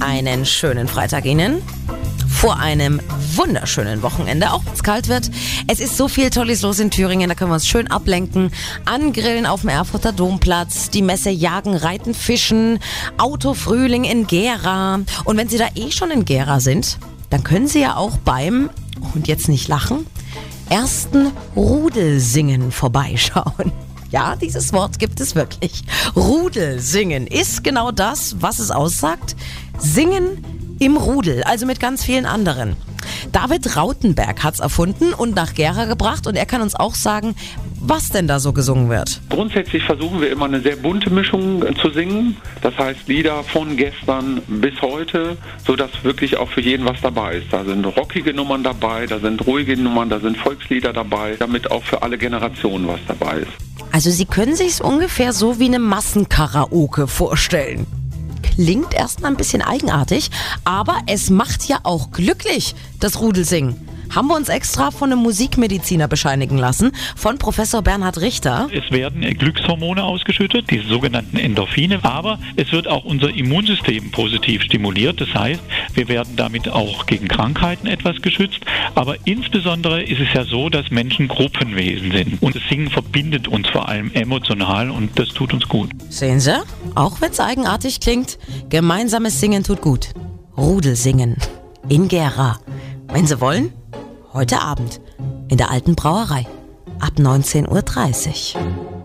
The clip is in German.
Einen schönen Freitag Ihnen. Vor einem wunderschönen Wochenende, auch wenn es kalt wird. Es ist so viel Tolles los in Thüringen, da können wir uns schön ablenken. Angrillen auf dem Erfurter Domplatz, die Messe Jagen, Reiten, Fischen, Autofrühling in Gera. Und wenn Sie da eh schon in Gera sind, dann können Sie ja auch beim, und jetzt nicht lachen, ersten Rudelsingen vorbeischauen. Ja, dieses Wort gibt es wirklich. Rudelsingen ist genau das, was es aussagt. Singen im Rudel, also mit ganz vielen anderen. David Rautenberg hat's erfunden und nach Gera gebracht und er kann uns auch sagen, was denn da so gesungen wird. Grundsätzlich versuchen wir immer eine sehr bunte Mischung äh, zu singen. Das heißt Lieder von gestern bis heute, sodass wirklich auch für jeden was dabei ist. Da sind rockige Nummern dabei, da sind ruhige Nummern, da sind Volkslieder dabei, damit auch für alle Generationen was dabei ist. Also Sie können sich's ungefähr so wie eine Massenkaraoke vorstellen. Klingt erstmal ein bisschen eigenartig, aber es macht ja auch glücklich, das Rudelsingen. Haben wir uns extra von einem Musikmediziner bescheinigen lassen, von Professor Bernhard Richter. Es werden Glückshormone ausgeschüttet, diese sogenannten Endorphine, aber es wird auch unser Immunsystem positiv stimuliert. Das heißt, wir werden damit auch gegen Krankheiten etwas geschützt. Aber insbesondere ist es ja so, dass Menschen Gruppenwesen sind. Und das Singen verbindet uns vor allem emotional und das tut uns gut. Sehen Sie? Auch wenn es eigenartig klingt, gemeinsames Singen tut gut. Rudelsingen. In Gera. Wenn Sie wollen, heute Abend in der alten Brauerei ab 19.30 Uhr.